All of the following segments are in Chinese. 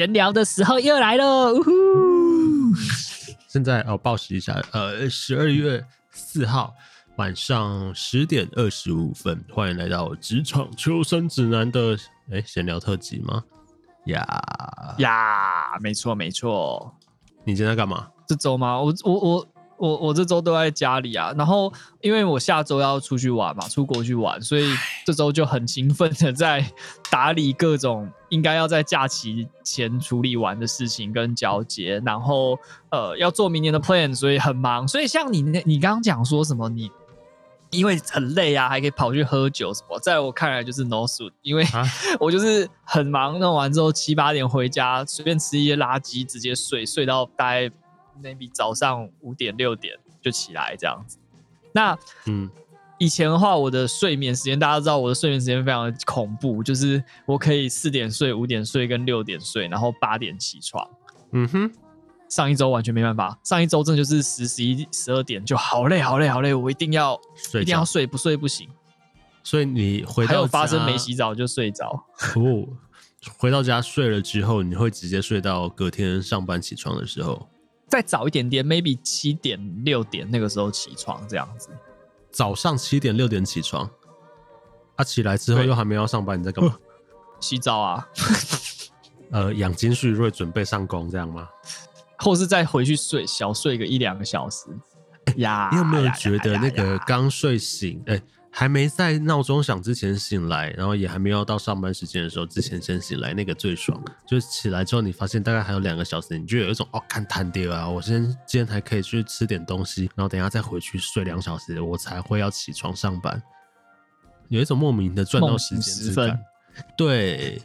闲聊的时候又来了，呜呼！现在哦，报时一下，呃，十二月四号晚上十点二十五分，欢迎来到职场求生指南的哎闲聊特辑吗？呀呀，没错没错。你今天在干嘛？这周吗？我我我。我我这周都在家里啊，然后因为我下周要出去玩嘛，出国去玩，所以这周就很勤奋的在打理各种应该要在假期前处理完的事情跟交接，然后呃要做明年的 plan，所以很忙。所以像你你刚刚讲说什么，你因为很累啊，还可以跑去喝酒什么，在我看来就是 no suit，因为 我就是很忙，弄完之后七八点回家，随便吃一些垃圾，直接睡，睡到大概。Maybe 早上五点六点就起来这样子，那嗯，以前的话，我的睡眠时间大家知道，我的睡眠时间非常的恐怖，就是我可以四点睡、五点睡跟六点睡，然后八点起床。嗯哼，上一周完全没办法，上一周真的就是十、十一、十二点就好累、好累、好累，我一定要睡，一定要睡，不睡不行。所以你回到还有发生没洗澡就睡着。哦，回到家睡了之后，你会直接睡到隔天上班起床的时候。再早一点点，maybe 七点六点那个时候起床这样子。早上七点六点起床，他、啊、起来之后又还没有要上班，你在干嘛？洗澡啊。呃，养精蓄锐，准备上工这样吗？或是再回去睡，小睡个一两个小时。呀，你有没有觉得那个刚睡醒？哎。还没在闹钟响之前醒来，然后也还没有到上班时间的时候之前先醒来，那个最爽。就是起来之后，你发现大概还有两个小时，你就有一种哦，看摊爹啊！我先今天还可以去吃点东西，然后等一下再回去睡两小时，我才会要起床上班。有一种莫名的赚到时间之感。对。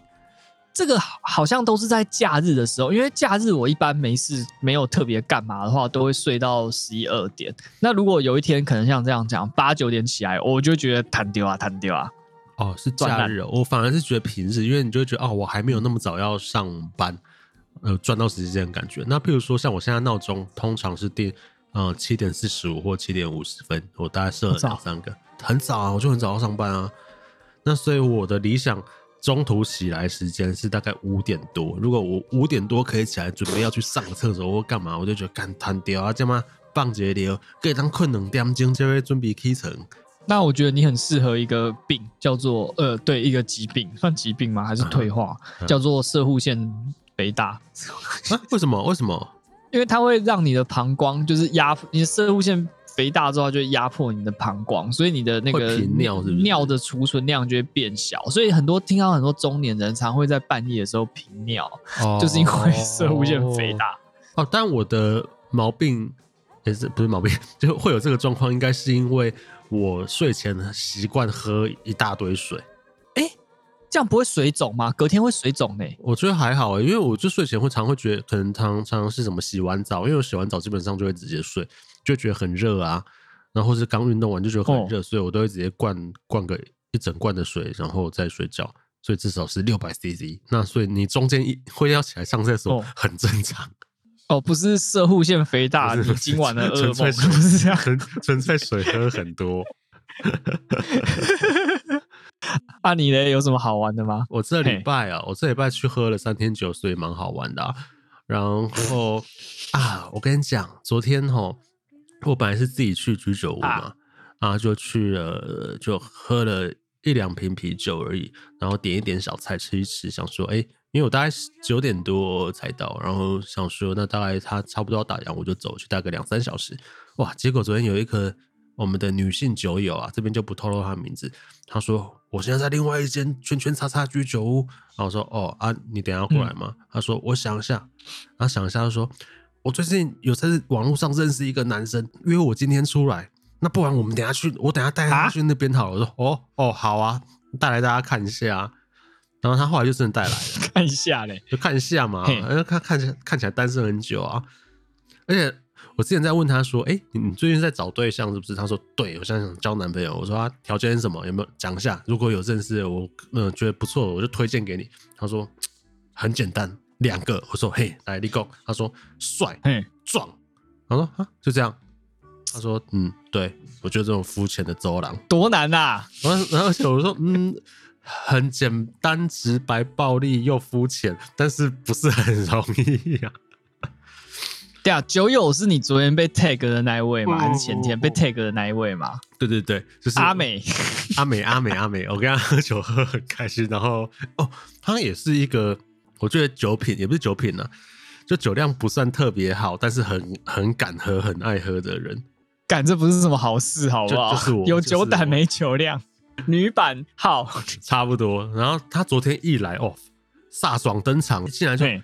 这个好像都是在假日的时候，因为假日我一般没事，没有特别干嘛的话，都会睡到十一二点。那如果有一天可能像这样讲，八九点起来，我就觉得弹丢啊，弹丢啊。哦，是假日，我反而是觉得平日，因为你就会觉得哦，我还没有那么早要上班，呃，赚到时间的感觉。那譬如说像我现在闹钟通常是定呃七点四十五或七点五十分，我大概设了两三个，很早啊，我就很早要上班啊。那所以我的理想。中途起来时间是大概五点多，如果我五点多可以起来准备要去上个厕所或干嘛，我就觉得干瘫掉啊，这样吗？棒节流可以当困两点钟就会准备起床。那我觉得你很适合一个病，叫做呃，对，一个疾病算疾病吗？还是退化？啊、叫做射护腺肥大。啊？为什么？为什么？因为它会让你的膀胱就是压你的射护腺。肥大之后就会压迫你的膀胱，所以你的那个尿尿的储存量就会变小，所以很多听到很多中年人常会在半夜的时候频尿，哦、就是因为摄护腺肥大。哦，但我的毛病也是不是毛病，就会有这个状况，应该是因为我睡前习惯喝一大堆水。这样不会水肿吗？隔天会水肿呢？我觉得还好，因为我就睡前会常会觉得，可能常常是什么洗完澡，因为我洗完澡基本上就会直接睡。就觉得很热啊，然后是刚运动完就觉得很热，哦、所以我都会直接灌灌个一整罐的水，然后再睡觉。所以至少是六百 CC。那所以你中间一会要起来上厕所，很正常。哦，不是射护腺肥大，你今晚的噩梦是不是这样？纯纯粹水喝很多。啊，你呢？有什么好玩的吗？我这礼拜啊，我这礼拜去喝了三天酒，所以蛮好玩的、啊。然后啊，我跟你讲，昨天吼。我本来是自己去居酒屋嘛，啊然后就去了，就喝了一两瓶啤酒而已，然后点一点小菜吃一吃，想说，哎，因为我大概九点多才到，然后想说，那大概他差不多要打烊，我就走去，大概两三小时，哇！结果昨天有一个我们的女性酒友啊，这边就不透露她的名字，她说我现在在另外一间圈圈叉叉居酒屋，然后我说，哦啊，你等一下过来吗？她、嗯、说我想一下，然后想一下，她说。我最近有在网络上认识一个男生，约我今天出来。那不然我们等下去，我等下带他去那边好了。我说哦哦好啊，带来大家看一下。然然后他后来就真的带来了，看一下嘞，就看一下嘛，因为看看起来看起来单身很久啊，而且我之前在问他说，哎、欸，你最近在找对象是不是？他说，对，我现在想交男朋友。我说他条件是什么？有没有讲一下？如果有认识的，我嗯觉得不错，我就推荐给你。他说 很简单，两个。我说嘿，来立功。他说帅，嘿，壮。他说啊，就这样。他说嗯，对，我觉得这种肤浅的走廊多难呐、啊。然后然后我说嗯。很简单、直白、暴力又肤浅，但是不是很容易呀、啊？对啊，酒友是你昨天被 tag 的那一位吗？还是前天被 tag 的那一位吗？对对对，就是阿美，阿美，阿美，阿美。我跟他喝酒喝很开心，然后哦，他也是一个，我觉得酒品也不是酒品呢、啊，就酒量不算特别好，但是很很敢喝、很爱喝的人。敢，这不是什么好事，好不好？就就是我有酒胆没酒量。女版好 差不多，然后他昨天一来哦，飒爽登场，进来就嘿，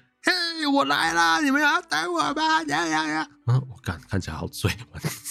我来啦，你们要等我吧？呀呀呀！嗯，我看看起来好醉，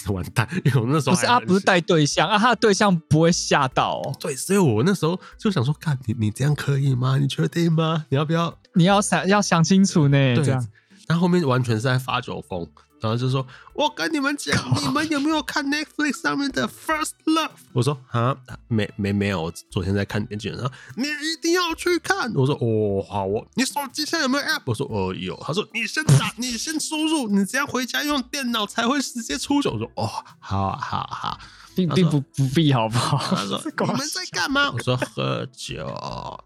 完完蛋，因为我那时候不是啊，不是带对象啊，他的对象不会吓到哦。对，所以我那时候就想说，看你你这样可以吗？你确定吗？你要不要？你要想要想清楚呢。对，这样，但后面完全是在发酒疯。然后就说：“我跟你们讲，你们有没有看 Netflix 上面的 First Love？” 我说：“啊，没没没有，我昨天在看电视。”然后你一定要去看。我说：“哦，好哦。”你手机上有没有 App？我说：“哦，有。”他说：“你先打，你先输入，你只要回家用电脑才会直接出手。”我说：“哦，好好好，并并不不必，好不好？”他说：“我们在干嘛？”我说：“喝酒。”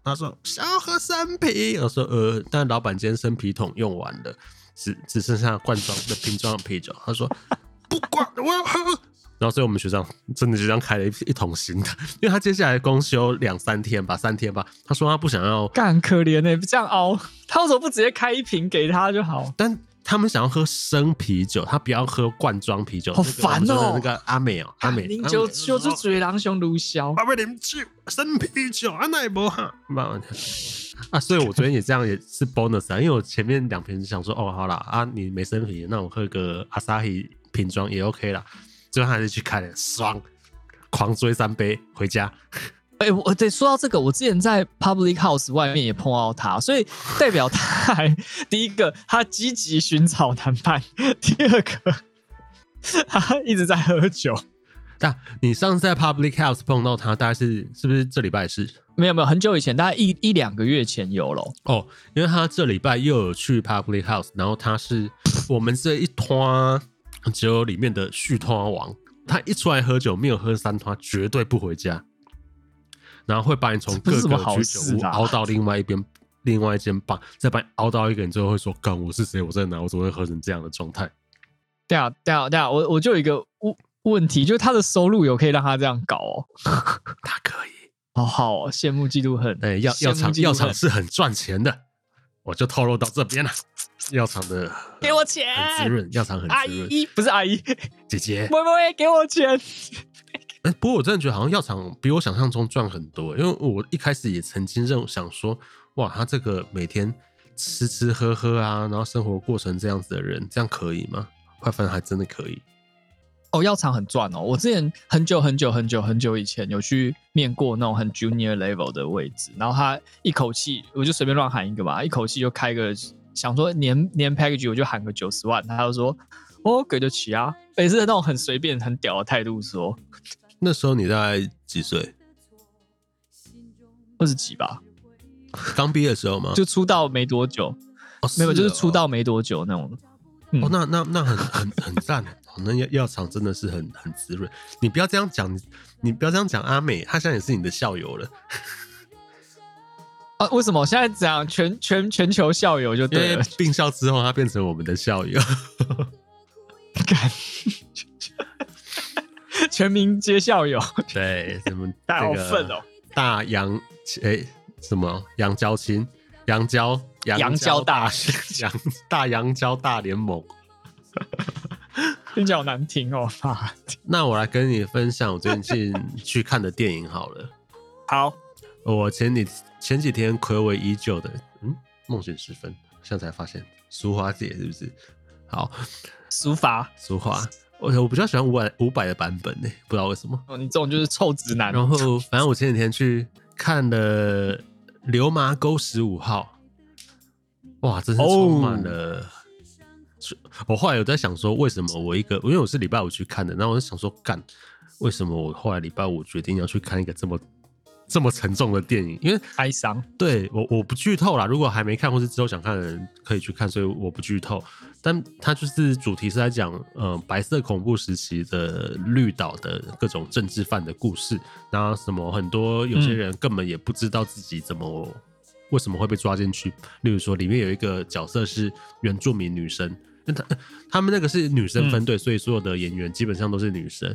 他说：“想要喝生啤。”我说：“呃，但老板今天生啤桶用完了。”只只剩下罐装的瓶装的啤酒，他说不管我要喝，然后所以我们学长真的就这样开了一一桶新的，因为他接下来公休两三天吧，三天吧，他说他不想要，干可怜呢，这样熬，他为什么不直接开一瓶给他就好？但他们想要喝生啤酒，他不要喝罐装啤酒，好烦哦。那个阿美哦，阿美，饮酒就是嘴狼熊卢肖，阿美啉酒生啤酒，阿奶不哈，啊，所以我昨天也这样，也是 bonus 啊，因为我前面两瓶想说，哦，好了啊，你没生啤，那我喝个阿萨希瓶装也 OK 啦。最后还是去开了，爽，狂追三杯回家。哎、欸，我对说到这个，我之前在 Public House 外面也碰到他，所以代表他还第一个他积极寻找谈判，第二个他一直在喝酒。但你上次在 Public House 碰到他，大概是是不是这礼拜是？没有没有，很久以前，大概一一两个月前有了。哦，因为他这礼拜又有去 Public House，然后他是我们这一团酒里面的续团王。他一出来喝酒，没有喝三团，绝对不回家，然后会把你从各个居酒屋熬到另外一边，另外一间吧，再把你熬到一个，人最后会说：“干，我是谁？我在哪？我怎么会喝成这样的状态？”对啊，对啊，对啊，我我就有一个问问题，就是他的收入有可以让他这样搞哦？他可以。好好、哦，羡慕嫉妒恨。哎、欸，药药厂药厂是很赚钱的，我就透露到这边了。药厂的给我钱，很滋润。药厂很滋润。阿姨不是阿姨，姐姐。喂喂喂，给我钱。哎、不过我真的觉得好像药厂比我想象中赚很多，因为我一开始也曾经认想说，哇，他这个每天吃吃喝喝啊，然后生活过成这样子的人，这样可以吗？快分还真的可以。哦，药厂很赚哦！我之前很久很久很久很久以前有去面过那种很 junior level 的位置，然后他一口气我就随便乱喊一个吧，一口气就开个想说年年 package 我就喊个九十万，他就说哦给得起啊，也是那种很随便很屌的态度说。那时候你大概几岁？二十几吧，刚毕业的时候吗？就出道没多久，哦、没有就是出道没多久那种。嗯、哦，那那那很很很赞。那药药厂真的是很很滋润，你不要这样讲，你你不要这样讲。阿美，她现在也是你的校友了。啊？为什么？我现在讲全全全球校友就对了。并校之后，她变成我们的校友。全民皆校友。对，什么 大好分哦？大杨哎，什么杨交亲？杨交杨交大杨大杨交大联盟。听起来好难听哦！那我来跟你分享我最近去看的电影好了。好，我前几前几天睽违已久的，嗯，梦醒时分，现在才发现，苏花姐是不是？好，苏法苏花，我我比较喜欢五百五百的版本呢，不知道为什么。哦，你这种就是臭直男。然后，反正我前几天去看了流麻沟十五号，哇，真是充满了。Oh. 我后来有在想说，为什么我一个，因为我是礼拜五去看的，然后我就想说，干，为什么我后来礼拜五决定要去看一个这么。这么沉重的电影，因为哀伤。对我我不剧透啦，如果还没看或是之后想看的人可以去看，所以我不剧透。但它就是主题是在讲，呃，白色恐怖时期的绿岛的各种政治犯的故事。然后什么很多有些人根本也不知道自己怎么、嗯、为什么会被抓进去。例如说，里面有一个角色是原住民女生，那他他们那个是女生分队，嗯、所以所有的演员基本上都是女生。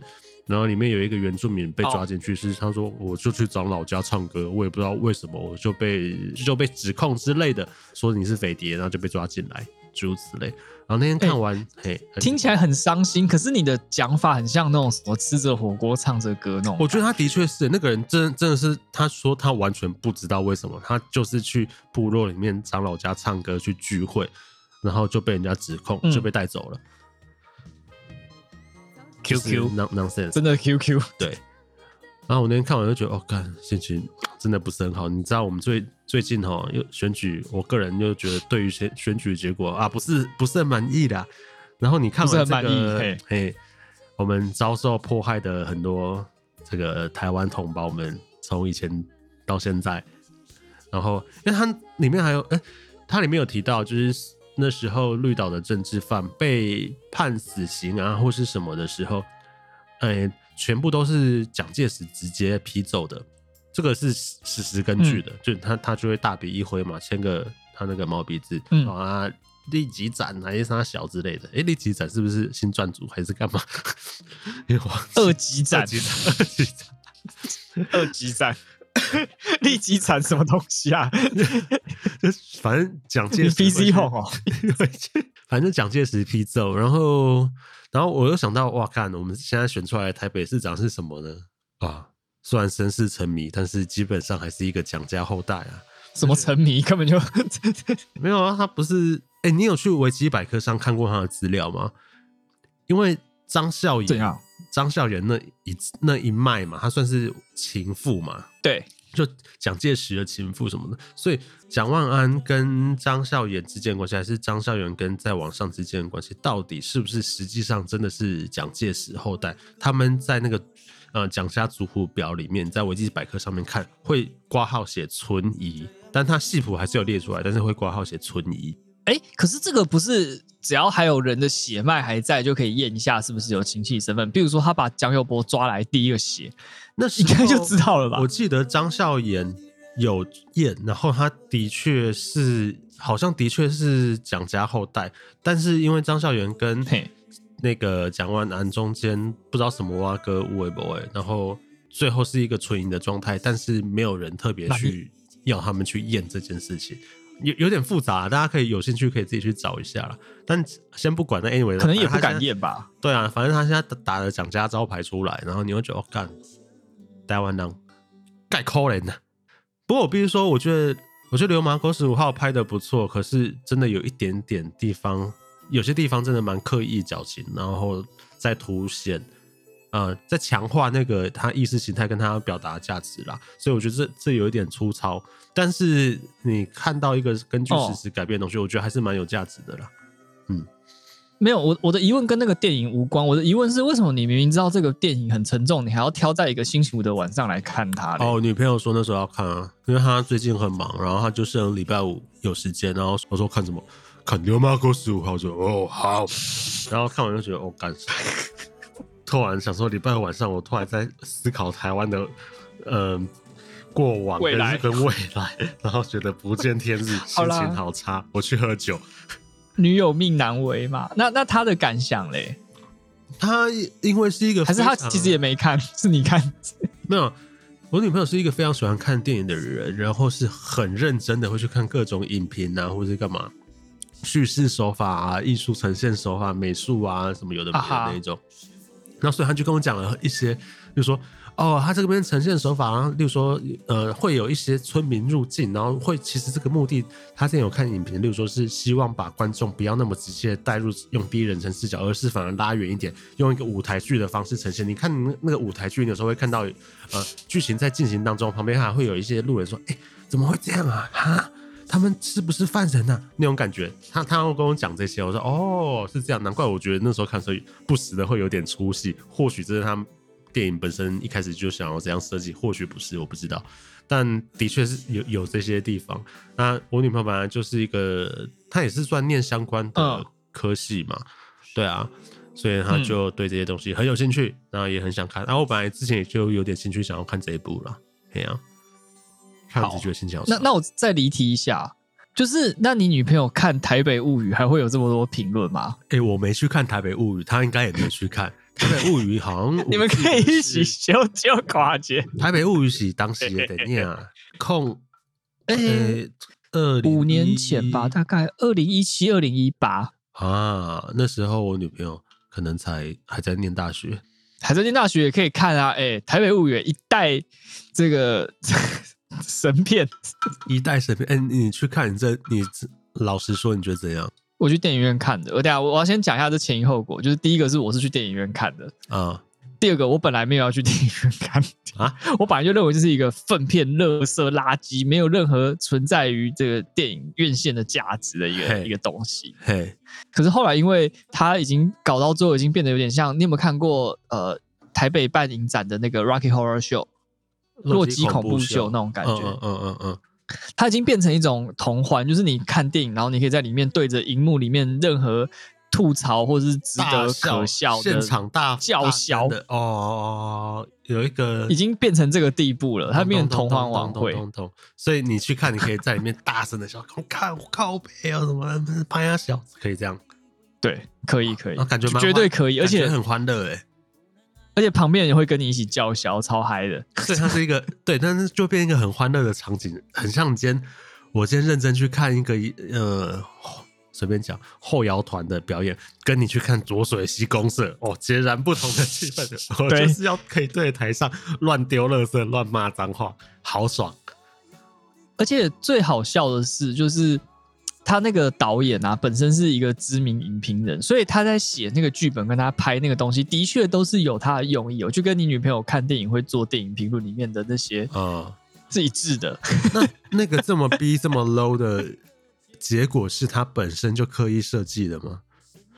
然后里面有一个原住民被抓进去，是他说我就去找老家唱歌，我也不知道为什么我就被就被指控之类的，说你是匪谍，然后就被抓进来，诸如此类。然后那天看完，欸、嘿，听起来很伤心，可是你的讲法很像那种什么吃着火锅唱着歌那种。我觉得他的确是那个人真，真真的是他说他完全不知道为什么，他就是去部落里面长老家唱歌去聚会，然后就被人家指控，就被带走了。嗯 Q Q nonsense，真的 Q Q 对。然后我那天看完就觉得，哦，看，心情真的不是很好。你知道我们最最近哈又选举，我个人又觉得对于选选举结果啊，不是不是很满意的。然后你看完这个，嘿，我们遭受迫害的很多这个台湾同胞们，从以前到现在，然后因为它里面还有，哎，它里面有提到就是。那时候绿岛的政治犯被判死刑啊，或是什么的时候，哎、欸，全部都是蒋介石直接批奏的，这个是事实根据的，嗯、就他他就会大笔一挥嘛，签个他那个毛笔字，嗯。啊，立即斩还是啥小之类的，哎、欸，立即斩是不是新撰组还是干嘛？二级斩，二级斩，二级斩。立即产什么东西啊？反正蒋介石 PC 哦，反正蒋介石批奏，然后，然后我又想到，哇，看我们现在选出来的台北市长是什么呢？啊，虽然身世沉迷，但是基本上还是一个蒋家后代啊。什么沉迷？根本就没有啊，他不是。哎、欸，你有去维基百科上看过他的资料吗？因为张孝严。张孝严那一那一脉嘛，他算是情妇嘛？对，就蒋介石的情妇什么的。所以蒋万安跟张孝严之间的关系，还是张孝严跟在网上之间的关系，到底是不是实际上真的是蒋介石后代？他们在那个呃蒋家族谱表里面，在维基百科上面看会挂号写存疑，但他系谱还是有列出来，但是会挂号写存疑。哎、欸，可是这个不是只要还有人的血脉还在就可以验一下是不是有亲戚身份？比如说他把蒋友柏抓来第一个血，那应该就知道了吧？我记得张孝言有验，然后他的确是好像的确是蒋家后代，但是因为张孝严跟那个蒋万安中间不知道什么挖哥乌维博然后最后是一个纯银的状态，但是没有人特别去要他们去验这件事情。有有点复杂啊，大家可以有兴趣可以自己去找一下啦。但先不管那，anyway，可能也不敢验吧。对啊，反正他现在打了蒋家招牌出来，然后你会觉得哦，干，台湾人盖可怜的。不过我必须说，我觉得我觉得《流氓狗十五号》拍的不错，可是真的有一点点地方，有些地方真的蛮刻意矫情，然后再凸显。呃，在强化那个他意识形态跟他表达价值啦，所以我觉得这这有一点粗糙，但是你看到一个根据事实改变的东西，哦、我觉得还是蛮有价值的啦。嗯，没有，我我的疑问跟那个电影无关，我的疑问是为什么你明明知道这个电影很沉重，你还要挑在一个星期五的晚上来看它？哦，女朋友说那时候要看啊，因为她最近很忙，然后她就剩礼拜五有时间，然后我说看什么？看《流麻沟十五号》就哦好，然后看完就觉得哦干。突然想说，礼拜五晚上我突然在思考台湾的，嗯、呃，过往跟未来，跟未来，然后觉得不见天日，心情好差。我去喝酒，女友命难违嘛？那那他的感想嘞？他因为是一个，还是他其实也没看，是你看？没有，我女朋友是一个非常喜欢看电影的人，然后是很认真的会去看各种影评啊，或者是干嘛，叙事手法啊，艺术呈现手法、美术啊，什么有的没的那种。啊然后所以他就跟我讲了一些，就是说，哦，他这边呈现手法，然后例如说，呃，会有一些村民入境，然后会其实这个目的，他之前有看影评，例如说是希望把观众不要那么直接带入用第一人称视角，而是反而拉远一点，用一个舞台剧的方式呈现。你看那个舞台剧，你有时候会看到，呃，剧情在进行当中，旁边还会有一些路人说，哎。怎么会这样啊？哈，他们是不是犯人啊？那种感觉，他他会跟我讲这些，我说哦，是这样，难怪我觉得那时候看时候不时的会有点出戏，或许这是他们电影本身一开始就想要这样设计，或许不是，我不知道。但的确是有有这些地方。那我女朋友本来就是一个，她也是算念相关的科系嘛，对啊，所以她就对这些东西很有兴趣，然后也很想看。然后我本来之前也就有点兴趣想要看这一部了，这样。看自己觉心情好。那那我再离题一下，就是那你女朋友看《台北物语》还会有这么多评论吗？哎、欸，我没去看《台北物语》，她应该也没去看。台北物语好像 你们可以一起修修跨节。台北物语是当时的念啊，控呃二五年前吧，大概二零一七、二零一八啊。那时候我女朋友可能才还在念大学，还在念大学也可以看啊。哎、欸，台北物语一代这个神片，一代神片。哎、欸，你去看，你这你老实说，你觉得怎样？我去电影院看的，我等下我要先讲一下这前因后果。就是第一个是我是去电影院看的啊，嗯、第二个我本来没有要去电影院看啊，我本来就认为这是一个粪片、垃圾、垃圾，没有任何存在于这个电影院线的价值的一个一个东西。嘿，可是后来因为它已经搞到最后，已经变得有点像，你有没有看过呃台北办影展的那个 Rocky Horror Show，洛基恐怖秀那种感觉？嗯嗯嗯它已经变成一种同欢，就是你看电影，然后你可以在里面对着荧幕里面任何吐槽或者是值得可笑的现场大叫嚣的哦，有一个已经变成这个地步了，它变成同欢晚会，所以你去看，你可以在里面大声的笑，我看我靠背啊什么拍下小，可以这样，对，可以可以，感觉绝对可以，而且很欢乐哎。而且旁边人也会跟你一起叫嚣，超嗨的。所以它是一个 对，但是就变一个很欢乐的场景，很像今天我今天认真去看一个呃，随便讲后摇团的表演，跟你去看浊水溪公社哦，截然不同的气氛。我就是要可以对台上乱丢垃圾、乱骂脏话，好爽。而且最好笑的是，就是。他那个导演啊，本身是一个知名影评人，所以他在写那个剧本跟他拍那个东西，的确都是有他的用意。我就跟你女朋友看电影会做电影评论里面的那些啊，是一致的。那那个这么逼这么 low 的结果，是他本身就刻意设计的吗？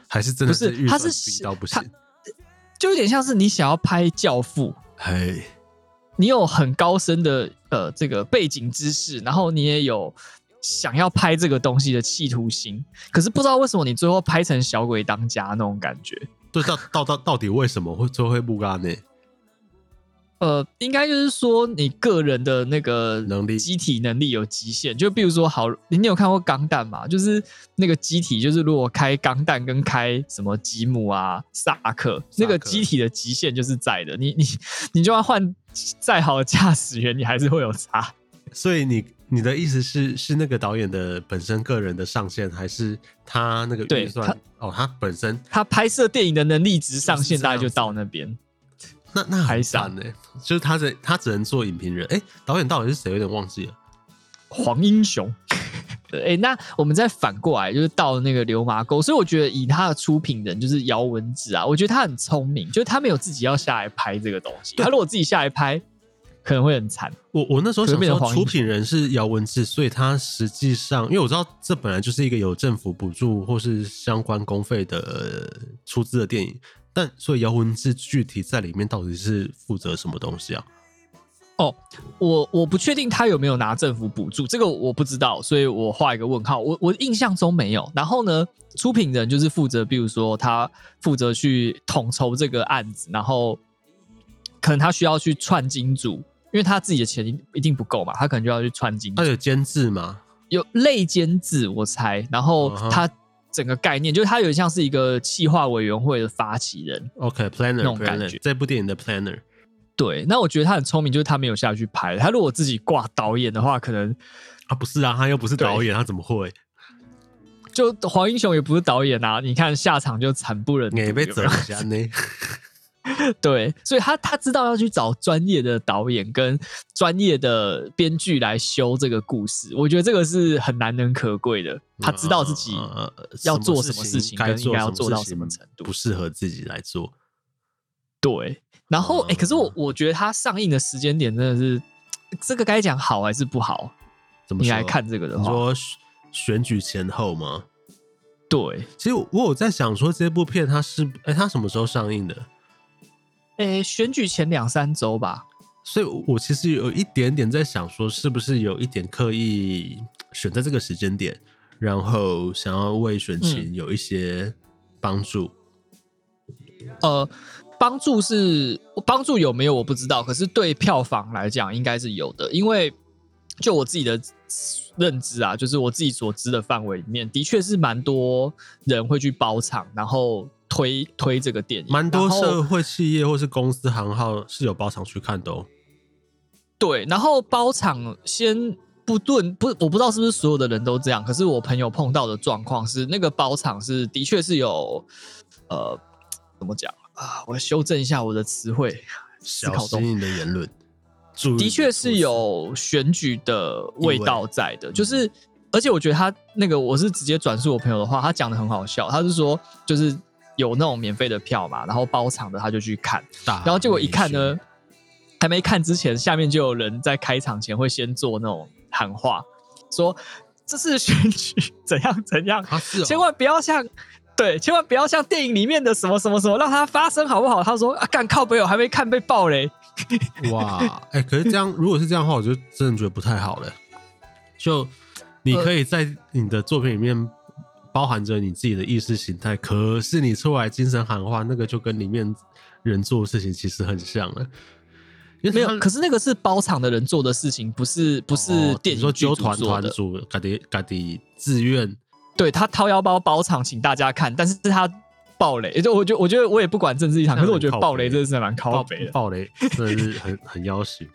还是真的是，他是逼到不行，就有点像是你想要拍《教父》，嘿，你有很高深的呃这个背景知识，然后你也有。想要拍这个东西的企图心，可是不知道为什么你最后拍成小鬼当家那种感觉。对，到到到到底为什么会最后会不干呢？呃，应该就是说你个人的那个能力、机体能力有极限。就比如说，好，你有看过钢弹吗？就是那个机体，就是如果开钢弹跟开什么吉姆啊、萨克，那个机体的极限就是在的。你你你就算换再好的驾驶员，你还是会有差。所以你。你的意思是是那个导演的本身个人的上限，还是他那个预算？哦，他本身他拍摄电影的能力值上限大概就到那边。那那还散呢？就是他的他只能做影评人。哎、欸，导演到底是谁？有点忘记了。黄英雄。哎、欸，那我们再反过来，就是到那个流麻沟。所以我觉得以他的出品人就是姚文子啊，我觉得他很聪明，就是他没有自己要下来拍这个东西。他如果自己下来拍。可能会很惨。我我那时候想说，出品人是姚文志，所以他实际上，因为我知道这本来就是一个有政府补助或是相关公费的出资的电影，但所以姚文志具体在里面到底是负责什么东西啊？哦，我我不确定他有没有拿政府补助，这个我不知道，所以我画一个问号。我我印象中没有。然后呢，出品人就是负责，比如说他负责去统筹这个案子，然后可能他需要去串金主。因为他自己的钱一定不够嘛，他可能就要去串金。他有监制吗？有类监制，我猜。然后他整个概念，就是他有点像是一个企划委员会的发起人。OK，planner、okay, 那种感觉。这部电影的 planner。对，那我觉得他很聪明，就是他没有下去拍。他如果自己挂导演的话，可能啊不是啊，他又不是导演，他怎么会？就黄英雄也不是导演啊，你看下场就惨不忍睹。被折下呢。对，所以他他知道要去找专业的导演跟专业的编剧来修这个故事，我觉得这个是很难能可贵的。他知道自己要做什么事情，跟应该要做到什么程度，不适合自己来做。对，然后哎、欸，可是我我觉得他上映的时间点真的是这个该讲好还是不好？怎么？你来看这个的话，你说选举前后吗？对，其实我有在想说，这部片它是哎，它什么时候上映的？哎，选举前两三周吧。所以，我其实有一点点在想说，是不是有一点刻意选在这个时间点，然后想要为选情有一些帮助？嗯、呃，帮助是帮助有没有我不知道，可是对票房来讲应该是有的，因为就我自己的。认知啊，就是我自己所知的范围里面，的确是蛮多人会去包场，然后推推这个电影。蛮多社会企业或是公司行号是有包场去看的哦。对，然后包场先不论不，我不知道是不是所有的人都这样，可是我朋友碰到的状况是，那个包场是的确是有，呃，怎么讲啊？我修正一下我的词汇，小心你的言论。的确是有选举的味道在的，就是，而且我觉得他那个，我是直接转述我朋友的话，他讲的很好笑，他是说，就是有那种免费的票嘛，然后包场的他就去看，然后结果一看呢，还没看之前，下面就有人在开场前会先做那种喊话，说这是选举 怎样怎样，千万不要像，对，千万不要像电影里面的什么什么什么，让它发生好不好？他说啊，干靠北我还没看被爆嘞。哇，哎、欸，可是这样，如果是这样的话，我就真的觉得不太好了。就你可以在你的作品里面包含着你自己的意识形态，可是你出来精神喊话，那个就跟里面人做的事情其实很像了。没有，可是那个是包场的人做的事情，不是不是电影剧团团组，嘎迪嘎迪自愿，对他掏腰包包场，请大家看，但是他。爆雷，就我觉得，我觉得我也不管政治立场，可是我觉得爆雷真的是蛮靠北的。爆雷真的是很 很要死。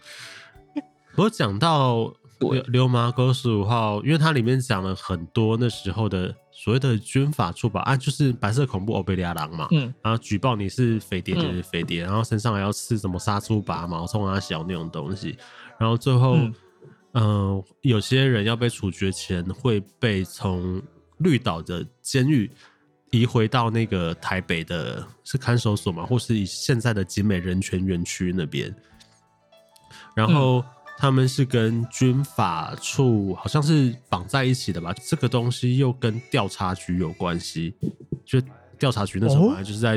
我讲到流流麻沟十五号，因为它里面讲了很多那时候的所谓的军法处罚啊，就是白色恐怖欧贝利亚狼嘛，嗯，然后举报你是匪谍就是飞碟，然后身上还要刺什么杀猪拔毛冲啊小那种东西，然后最后，嗯、呃，有些人要被处决前会被从绿岛的监狱。移回到那个台北的是看守所嘛，或是以现在的景美人权园区那边，然后他们是跟军法处好像是绑在一起的吧？这个东西又跟调查局有关系，就调查局那时候就是在，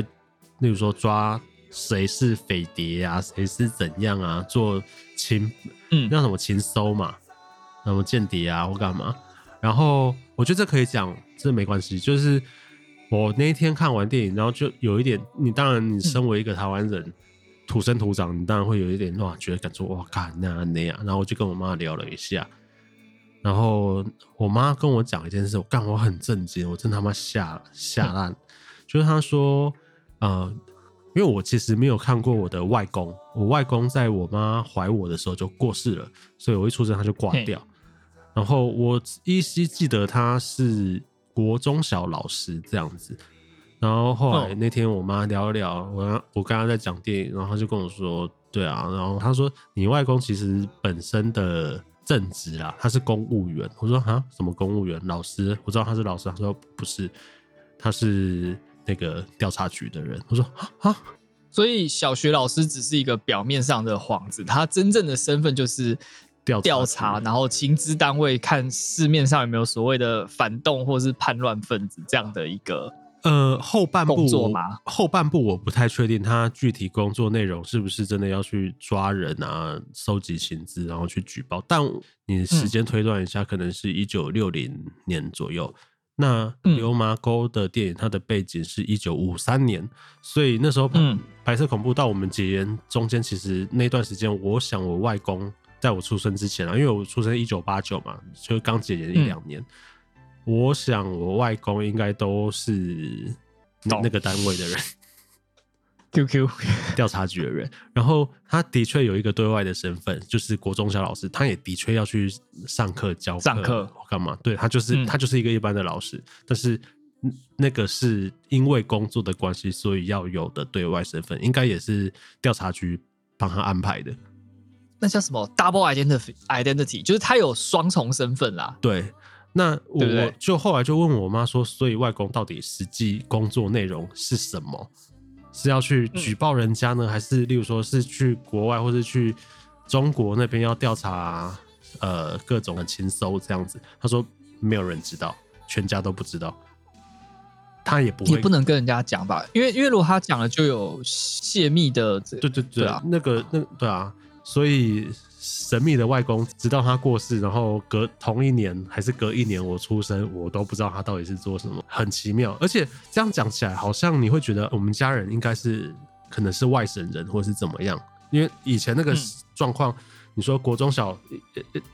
例如说抓谁是匪谍啊，谁是怎样啊，做情嗯，那什么情搜嘛，什么间谍啊或干嘛？然后我觉得这可以讲，这没关系，就是。我那一天看完电影，然后就有一点，你当然，你身为一个台湾人，土生土长，你当然会有一点哇，觉得感觉哇，干那样那样。然后我就跟我妈聊了一下，然后我妈跟我讲一件事，我干我很震惊，我真他妈吓吓烂。就是她说，呃，因为我其实没有看过我的外公，我外公在我妈怀我的时候就过世了，所以我一出生他就挂掉。然后我依稀记得他是。国中小老师这样子，然后后来那天我妈聊一聊，我我刚刚在讲电影，然后她就跟我说，对啊，然后她说你外公其实本身的正职啦，他是公务员。我说啊，什么公务员？老师？我知道他是老师。他说不是，他是那个调查局的人。我说啊，所以小学老师只是一个表面上的幌子，他真正的身份就是。调查，然后情资单位看市面上有没有所谓的反动或是叛乱分子这样的一个呃后半部吗？后半部我不太确定他具体工作内容是不是真的要去抓人啊，收集情资，然后去举报。但你时间推断一下，可能是一九六零年左右。嗯、那流麻沟的电影，它的背景是一九五三年，所以那时候白色恐怖到我们解严中间，其实那段时间，我想我外公。在我出生之前啊，因为我出生一九八九嘛，就刚解严一两年。嗯、我想我外公应该都是那个单位的人，QQ 调查局的人。然后他的确有一个对外的身份，就是国中小老师，他也的确要去上课教，上课干嘛？对，他就是、嗯、他就是一个一般的老师，但是那个是因为工作的关系，所以要有的对外身份，应该也是调查局帮他安排的。那叫什么 double identity identity，就是他有双重身份啦。对，那我就后来就问我妈说，所以外公到底实际工作内容是什么？是要去举报人家呢，嗯、还是例如说是去国外，或是去中国那边要调查呃各种的情搜这样子。他说没有人知道，全家都不知道，他也不会，也不能跟人家讲吧，因为因为如果他讲了，就有泄密的，对对对，对啊，那个那对啊，所以。神秘的外公，直到他过世，然后隔同一年还是隔一年我出生，我都不知道他到底是做什么，很奇妙。而且这样讲起来，好像你会觉得我们家人应该是可能是外省人，或是怎么样？因为以前那个状况，嗯、你说国中小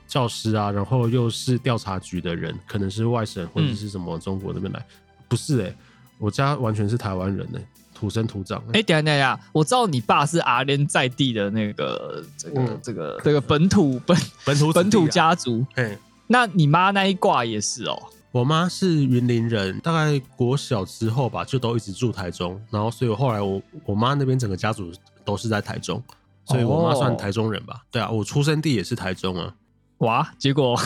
教师啊，然后又是调查局的人，可能是外省或者是什么中国那边来，嗯、不是哎、欸，我家完全是台湾人呢、欸。土生土长。哎、欸，等下等下，我知道你爸是阿联在地的那个这个、嗯、这个这个本土本本土、啊、本土家族。嘿，那你妈那一挂也是哦？我妈是云林人，大概国小之后吧，就都一直住台中。然后，所以我后来我我妈那边整个家族都是在台中，所以我妈算台中人吧？哦、对啊，我出生地也是台中啊。哇，结果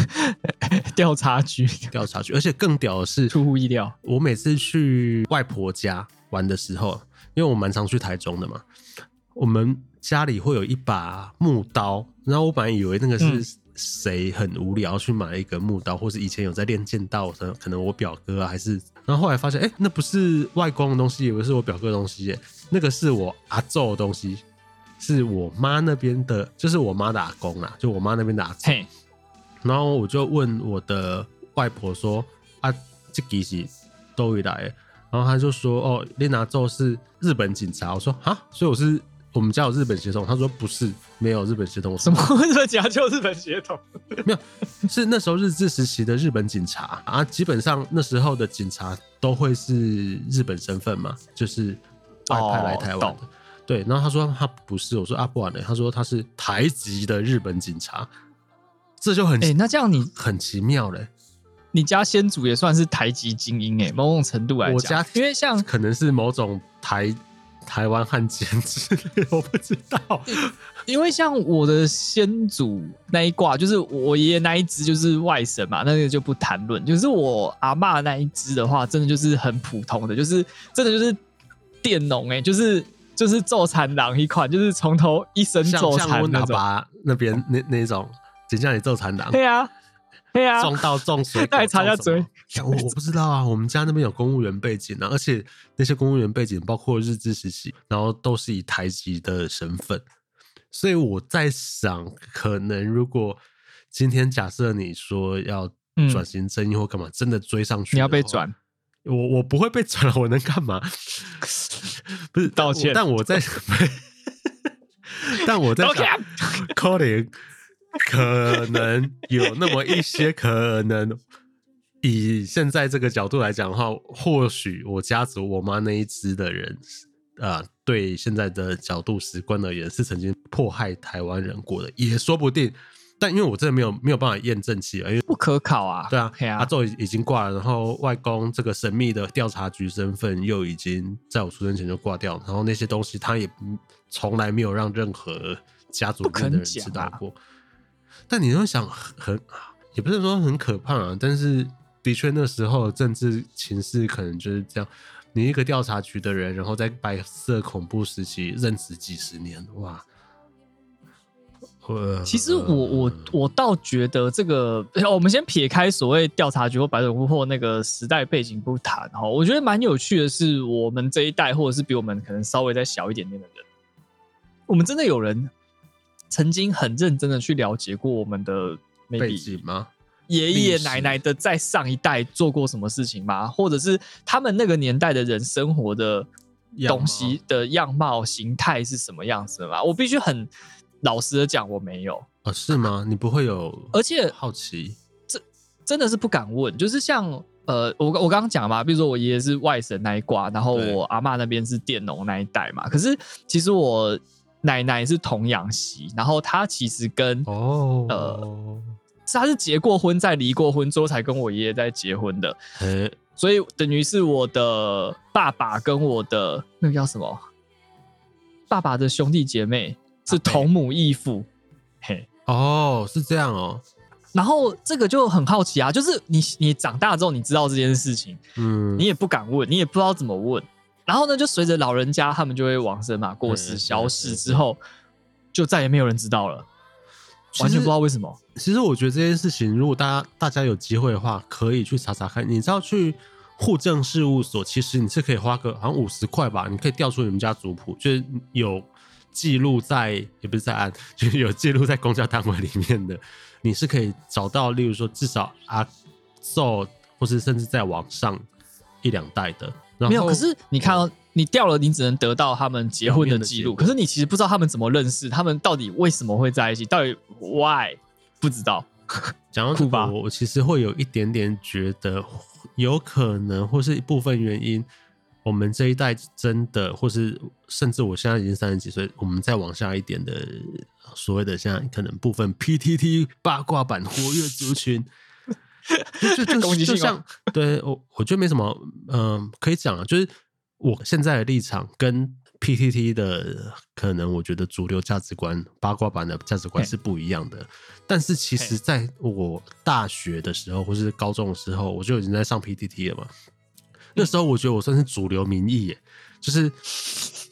调查局调查局，而且更屌的是，出乎意料，我每次去外婆家。玩的时候，因为我蛮常去台中的嘛，我们家里会有一把木刀，然后我本来以为那个是谁很无聊去买一个木刀，或是以前有在练剑道的，可能我表哥啊，还是，然后后来发现，哎，那不是外公的东西，以为是我表哥的东西，那个是我阿昼的东西，是我妈那边的，就是我妈的阿公啊，就我妈那边的阿祖。嘿然后我就问我的外婆说，啊，这个是都会来。然后他就说：“哦，练拿咒是日本警察。”我说：“啊，所以我是我们家有日本血统。”他说：“不是，没有日本血统。”我什么日本警察就日本血统？没有，是那时候日治时期的日本警察啊。基本上那时候的警察都会是日本身份嘛，就是外派来台湾的。哦、对，然后他说他不是，我说啊不然呢？他说他是台籍的日本警察，这就很哎，那这样你很奇妙嘞。你家先祖也算是台籍精英哎，某种程度来讲，我家因为像可能是某种台台湾汉奸之类，我不知道。因为像我的先祖那一挂，就是我爷爷那一支就是外省嘛，那个就不谈论。就是我阿嬷那一支的话，真的就是很普通的，就是真的就是佃农哎，就是就是做田人一款，就是从头一生做田那种。那边那那种，就像你做田人。对啊。对啊，种稻种水，再插下嘴。我我不知道啊，我们家那边有公务员背景啊，而且那些公务员背景包括日治时期，然后都是以台籍的身份，所以我在想，可能如果今天假设你说要转型正义或干嘛，嗯、真的追上去，你要被转，我我不会被转了，我能干嘛？不是道歉，但我在，但我在想，calling。可能有那么一些可能，以现在这个角度来讲的话，或许我家族我妈那一支的人，啊、呃，对现在的角度史观而言是曾经迫害台湾人过的，也说不定。但因为我真的没有没有办法验证起来，因为不可考啊。对啊，阿昼已经挂了，然后外公这个神秘的调查局身份又已经在我出生前就挂掉，然后那些东西他也从来没有让任何家族里面的人知道过。但你要想很，也不是说很可怕啊，但是的确那时候政治情势可能就是这样。你一个调查局的人，然后在白色恐怖时期任职几十年，哇！其实我我我倒觉得这个，我们先撇开所谓调查局或白色恐怖或那个时代背景不谈哈，我觉得蛮有趣的是，我们这一代或者是比我们可能稍微再小一点点的人，我们真的有人。曾经很认真的去了解过我们的背景吗？爷爷奶奶的在上一代做过什么事情吗？或者是他们那个年代的人生活的东西的样貌形态是什么样子的吗？我必须很老实的讲，我没有啊。是吗？你不会有？而且好奇，这真的是不敢问。就是像呃，我我刚刚讲嘛，比如说我爷爷是外省那一挂，然后我阿妈那边是佃农那一代嘛。可是其实我。奶奶是童养媳，然后她其实跟哦。呃，她是结过婚再离过婚之后才跟我爷爷在结婚的，嘿。所以等于是我的爸爸跟我的那个叫什么，爸爸的兄弟姐妹是同母异父，嘿。哦是这样哦，然后这个就很好奇啊，就是你你长大之后你知道这件事情，嗯，你也不敢问，你也不知道怎么问。然后呢，就随着老人家他们就会往生嘛，过世消失之后，就再也没有人知道了。完全不知道为什么。其实我觉得这件事情，如果大家大家有机会的话，可以去查查看。你知道去户政事务所，其实你是可以花个好像五十块吧，你可以调出你们家族谱，就是有记录在，也不是在案，就是有记录在公家单位里面的，你是可以找到，例如说至少阿祖，或是甚至在网上一两代的。没有，可是你看哦你掉了，你只能得到他们结婚的记录，可是你其实不知道他们怎么认识，他们到底为什么会在一起，到底 why 不知道。讲到这个，我其实会有一点点觉得，有可能或是一部分原因，我们这一代真的，或是甚至我现在已经三十几岁，我们再往下一点的所谓的现在可能部分 PTT 八卦版活跃族群。就就就就像 对我，我觉得没什么，嗯、呃，可以讲啊，就是我现在的立场跟 PTT 的可能，我觉得主流价值观、八卦版的价值观是不一样的。但是其实在我大学的时候，或是高中的时候，我就已经在上 PTT 了嘛。那时候我觉得我算是主流民意耶，就是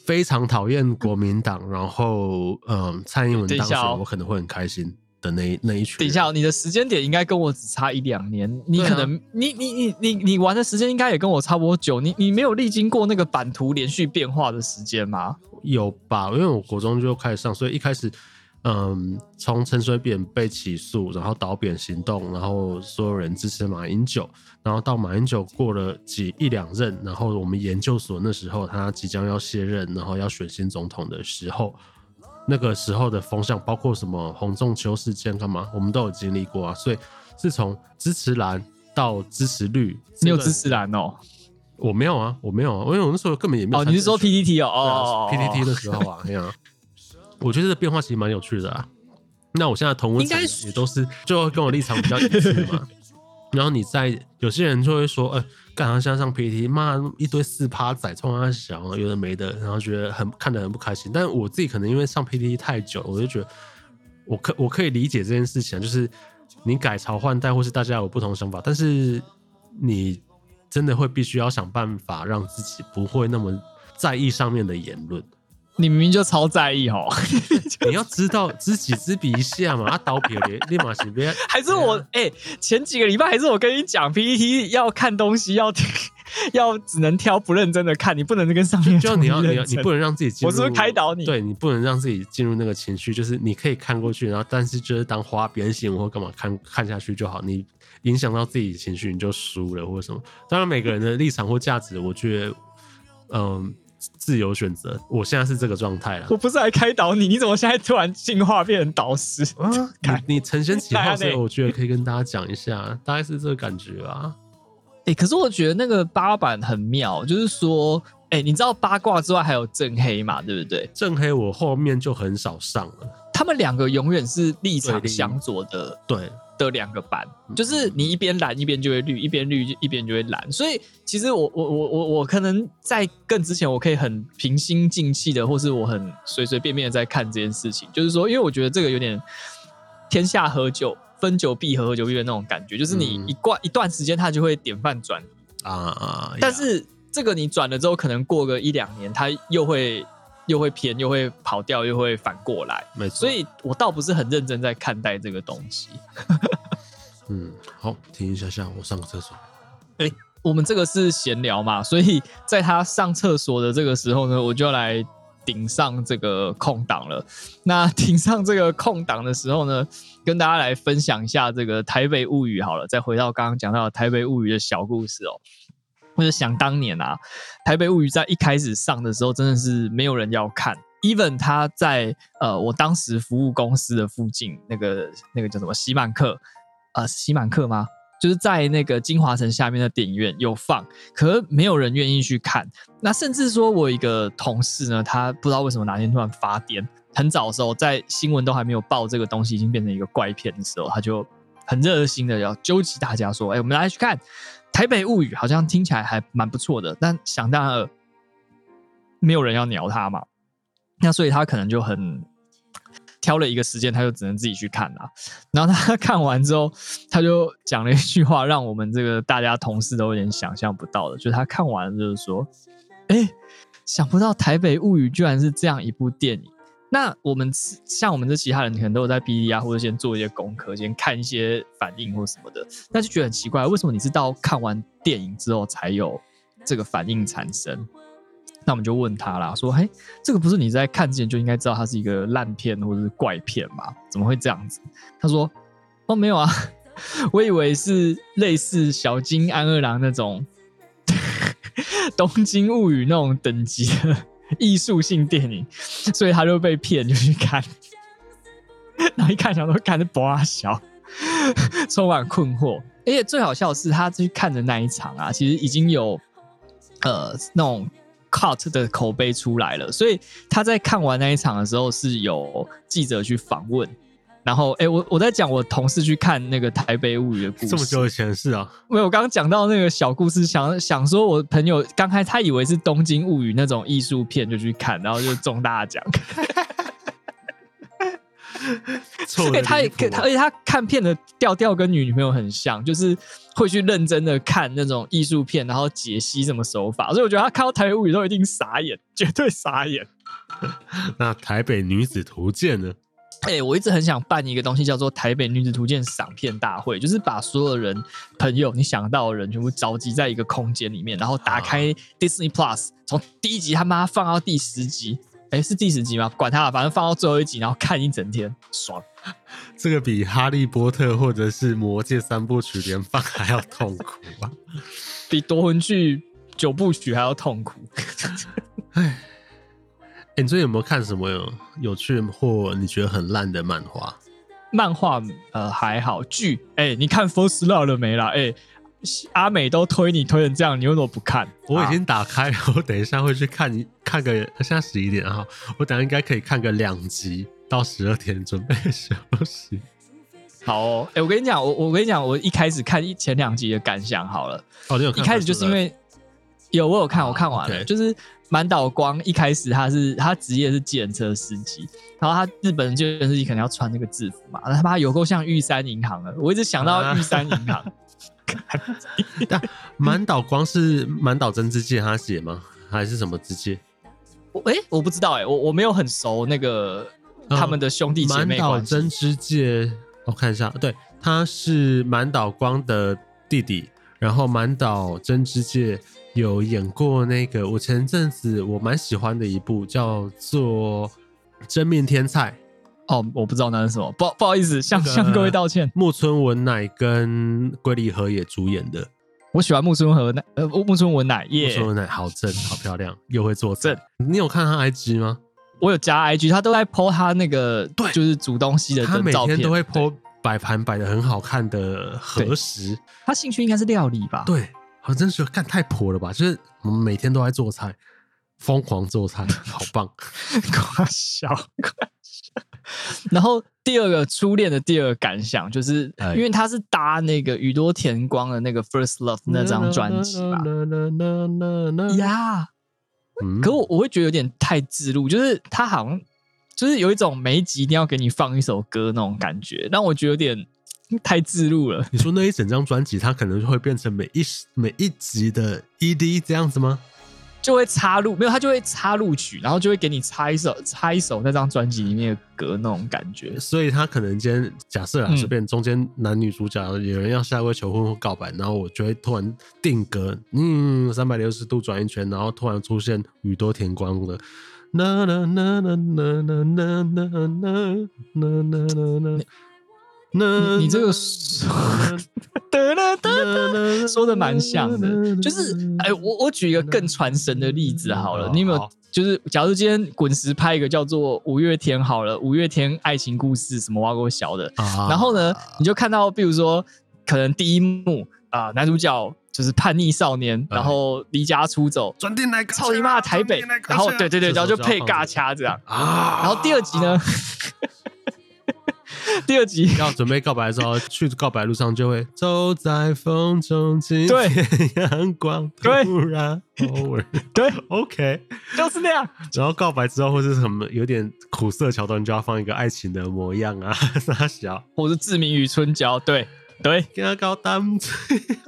非常讨厌国民党，然后嗯，蔡英文当选，我可能会很开心。的那那一群，等一下，你的时间点应该跟我只差一两年，你可能、啊、你你你你你玩的时间应该也跟我差不多久，你你没有历经过那个版图连续变化的时间吗？有吧，因为我国中就开始上，所以一开始，嗯，从陈水扁被起诉，然后倒扁行动，然后所有人支持马英九，然后到马英九过了几一两任，然后我们研究所那时候他即将要卸任，然后要选新总统的时候。那个时候的风向，包括什么洪仲秋事件干嘛，我们都有经历过啊。所以是从支持蓝到支持绿，你有支持蓝哦？我没有啊，我没有啊，因为我那时候根本也没有。哦，你是说 PTT 哦？哦，PTT 的时候啊，对啊。我觉得这变化其实蛮有趣的啊。那我现在同温层也都是，就跟我立场比较一致嘛。然后你在有些人就会说，呃。干啥像上 PTT 骂一堆四趴仔冲他小，有的没的，然后觉得很看得很不开心。但我自己可能因为上 PPT 太久，我就觉得我可我可以理解这件事情，就是你改朝换代或是大家有不同想法，但是你真的会必须要想办法让自己不会那么在意上面的言论。你明明就超在意哦，你要知道知己知彼一下嘛。啊，刀别立立马行别，还是我哎、欸，前几个礼拜还是我跟你讲，PPT 要看东西要 要只能挑不认真的看，你不能跟上面就你要你要你不能让自己进入，我是不是开导你？对，你不能让自己进入那个情绪，就是你可以看过去，然后但是就是当花边新闻或干嘛看看下去就好，你影响到自己情绪你就输了或者什么。当然每个人的立场或价值，我觉得嗯。自由选择，我现在是这个状态了。我不是来开导你，你怎么现在突然进化变成导师？啊、你 你承先启后，所以我觉得可以跟大家讲一下，大概是这个感觉啊。哎、欸，可是我觉得那个八卦版很妙，就是说，哎、欸，你知道八卦之外还有正黑嘛？对不对？正黑我后面就很少上了，他们两个永远是立场相左的。对。的两个版，就是你一边蓝一边就会绿，一边绿一边就会蓝。所以其实我我我我我可能在更之前，我可以很平心静气的，或是我很随随便便的在看这件事情。就是说，因为我觉得这个有点天下合久，分久必合，合久必分那种感觉。就是你一过一段时间，它就会典范转啊啊！但是这个你转了之后，可能过个一两年，它又会。又会偏，又会跑掉，又会反过来，没错。所以我倒不是很认真在看待这个东西。嗯，好，停一下下，我上个厕所。哎、欸，我们这个是闲聊嘛，所以在他上厕所的这个时候呢，我就来顶上这个空档了。那顶上这个空档的时候呢，跟大家来分享一下这个《台北物语》好了，再回到刚刚讲到《台北物语》的小故事哦。或者想当年啊，《台北物语》在一开始上的时候，真的是没有人要看。Even 他在呃，我当时服务公司的附近，那个那个叫什么西满客、呃，西满客吗？就是在那个金华城下面的电影院有放，可是没有人愿意去看。那甚至说，我一个同事呢，他不知道为什么哪天突然发癫，很早的时候，在新闻都还没有报这个东西已经变成一个怪片的时候，他就很热心的要纠集大家说：“哎，我们来去看。”台北物语好像听起来还蛮不错的，但想当然没有人要鸟他嘛，那所以他可能就很挑了一个时间，他就只能自己去看了。然后他看完之后，他就讲了一句话，让我们这个大家同事都有点想象不到的，就是他看完就是说：“哎，想不到台北物语居然是这样一部电影。”那我们像我们这其他人，可能都有在哔哩啊，或者先做一些功课，先看一些反应或什么的，那就觉得很奇怪，为什么你是到看完电影之后才有这个反应产生？那我们就问他啦，说：“嘿，这个不是你在看之前就应该知道它是一个烂片或者是怪片吗？怎么会这样子？”他说：“哦，没有啊，我以为是类似小金安二郎那种 《东京物语》那种等级的。” 艺术性电影，所以他就被骗就去看，然后一看想说看着不阿小，充满困惑。而且最好笑的是，他去看的那一场啊，其实已经有呃那种 cut 的口碑出来了，所以他在看完那一场的时候是有记者去访问。然后，哎，我我在讲我同事去看那个《台北物语》的故事。这么久以前的事啊？没有，我刚刚讲到那个小故事，想想说，我朋友刚开始他以为是《东京物语》那种艺术片，就去看，然后就中大奖。错了，他也他，而且他看片的调调跟女女朋友很像，就是会去认真的看那种艺术片，然后解析什么手法。所以我觉得他看到《台北物语》都一定傻眼，绝对傻眼。那《台北女子图鉴》呢？哎、欸，我一直很想办一个东西，叫做《台北女子图鉴赏片大会》，就是把所有人、朋友你想到的人全部召集在一个空间里面，然后打开 Disney Plus，从第一集他妈放到第十集，哎、欸，是第十集吗？管他了，反正放到最后一集，然后看一整天，爽。这个比《哈利波特》或者是《魔戒》三部曲连放还要痛苦啊！比夺魂锯九部曲还要痛苦。哎。欸、你最近有没有看什么有有趣或你觉得很烂的漫画？漫画呃还好，剧哎、欸，你看《First Love》了没啦？哎、欸，阿美都推你推成这样，你为什么不看？我已经打开了，我等一下会去看一看个，现在十一点啊，我等下应该可以看个两集到十二点准备休息。好哦，哎、欸，我跟你讲，我我跟你讲，我一开始看一前两集的感想好了。哦，你有看一开始就是因为有我有看，我看完了，就是。满岛光一开始他是他职业是计程车司机，然后他日本人计程车司机可能要穿那个制服嘛，他妈有够像玉山银行的，我一直想到玉山银行。但满岛光是满岛真之介他写吗？还是什么之介？我哎、欸，我不知道哎、欸，我我没有很熟那个他们的兄弟姐妹关系。满岛真之介，我看一下，对，他是满岛光的弟弟，然后满岛真之介。有演过那个，我前阵子我蛮喜欢的一部叫做《真命天菜》哦，我不知道那是什么，不不好意思，向向各位道歉。木村文乃跟龟梨和也主演的，我喜欢木村和乃，呃，木村文乃，耶，木村文乃好正，好漂亮，又会做正。你有看他 IG 吗？我有加 IG，他都在 po 他那个，对，就是煮东西的他每天都会 po 摆盘摆的很好看的和食。他兴趣应该是料理吧？对。我真是干太婆了吧！就是我们每天都在做菜，疯狂做菜，好棒！夸笑，夸笑。然后第二个初恋的第二个感想，就是因为他是搭那个宇多田光的那个《First Love》那张专辑吧？呀，可我我会觉得有点太自录，就是他好像就是有一种每一集一定要给你放一首歌那种感觉，让我觉得有点。太自录了。你说那一整张专辑，它可能会变成每一每一集的 ED 这样子吗？就会插入，没有，它就会插入曲，然后就会给你插一首插一首那张专辑里面的歌那种感觉。所以他可能今天假设啊，随便中间男女主角有人要下跪求婚或告白，然后我就会突然定格，嗯，三百六十度转一圈，然后突然出现宇多田光的。啦啦啦啦啦啦啦啦啦啦啦。你你这个说 说的蛮像的，就是哎，我我举一个更传神的例子好了，你有没有？就是假如今天滚石拍一个叫做五月天好了，五月天爱情故事什么挖沟小的，然后呢，你就看到，比如说可能第一幕啊，男主角就是叛逆少年，然后离家出走，操你妈台北，然后对对对，然后就配尬掐这样啊，然后第二集呢？第二集。要准备告白的时候，去告白路上就会走在风中，今天阳光突然。偶尔对，OK，就是那样。然后告白之后或是什么有点苦涩桥段，就要放一个爱情的模样啊，傻小，或是志明与春娇，对。对，给他搞淡醉，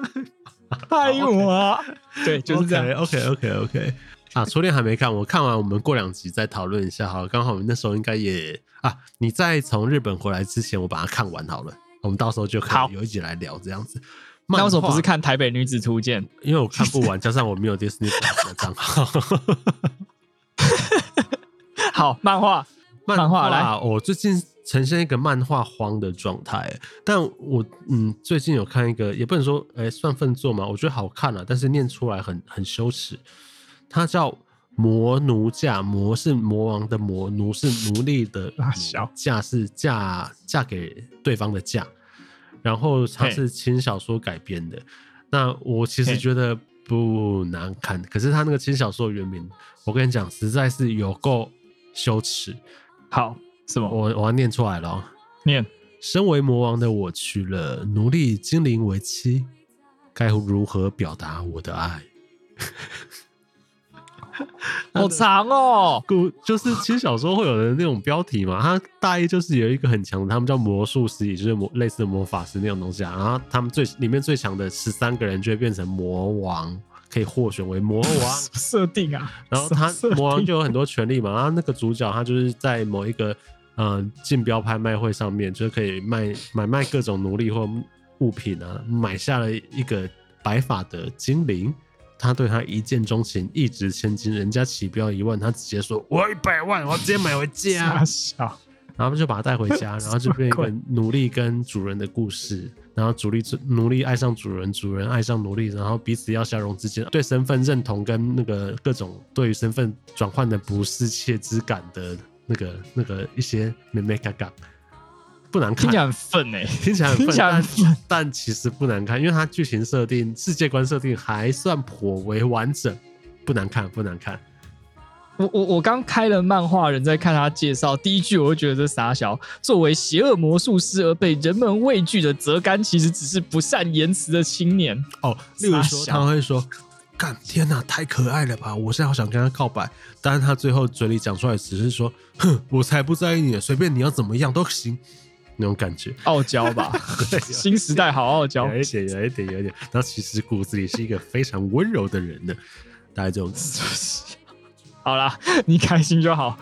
爱我，对，就是这样。OK OK OK，啊，初恋还没看，我看完我们过两集再讨论一下好了。刚好我们那时候应该也啊，你在从日本回来之前，我把它看完好了。我们到时候就可以有一集来聊这样子。那为什么不是看《台北女子图鉴》？因为我看不完，加上我没有 Disney Plus 的账号。好，漫画，漫画来。我最近呈现一个漫画荒的状态，但我嗯，最近有看一个，也不能说哎、欸、算粪作嘛，我觉得好看了，但是念出来很很羞耻。它叫《魔奴嫁》，魔是魔王的魔，奴是奴隶的奴，嫁是嫁嫁给对方的嫁。然后它是轻小说改编的，那我其实觉得不难看，可是他那个轻小说原名，我跟你讲，实在是有够羞耻。好，什么？我我要念出来了，念。身为魔王的我娶了奴隶精灵为妻，该如何表达我的爱？好长哦，故就是其实小时候会有的那种标题嘛，它大一就是有一个很强的，他们叫魔术师，也就是魔类似的魔法师那种东西啊。然后他们最里面最强的十三个人就会变成魔王，可以获选为魔王 设定啊。然后他魔王就有很多权利嘛。然后那个主角他就是在某一个嗯竞标拍卖会上面，就是可以卖买卖各种奴隶或物品啊，买下了一个白发的精灵。他对他一见钟情，一掷千金。人家起标一万，他直接说：“我要一百万，我直接买回家。”然后就把他带回家，然后就变成一个奴隶跟主人的故事。然后主力奴隶爱上主人，主人爱上奴隶，然后彼此要相融之间，对身份认同跟那个各种对于身份转换的不适切之感的那个那个一些眉眉角角。不难看，听起来很愤哎，听起来很愤，但但其实不难看，因为它剧情设定、世界观设定还算颇为完整，不难看，不难看。我我我刚开了漫画人在看他介绍，第一句我就觉得这傻小。作为邪恶魔术师而被人们畏惧的泽干，其实只是不善言辞的青年。哦，例如说他会说：“干天哪，太可爱了吧！我现在好想跟他告白。”但是他最后嘴里讲出来只是说：“哼，我才不在意你，随便你要怎么样都行。”那种感觉，傲娇吧？新时代好傲娇，有一点，有一点，有一点。他其实骨子里是一个非常温柔的人呢，大概这种。好啦，你开心就好。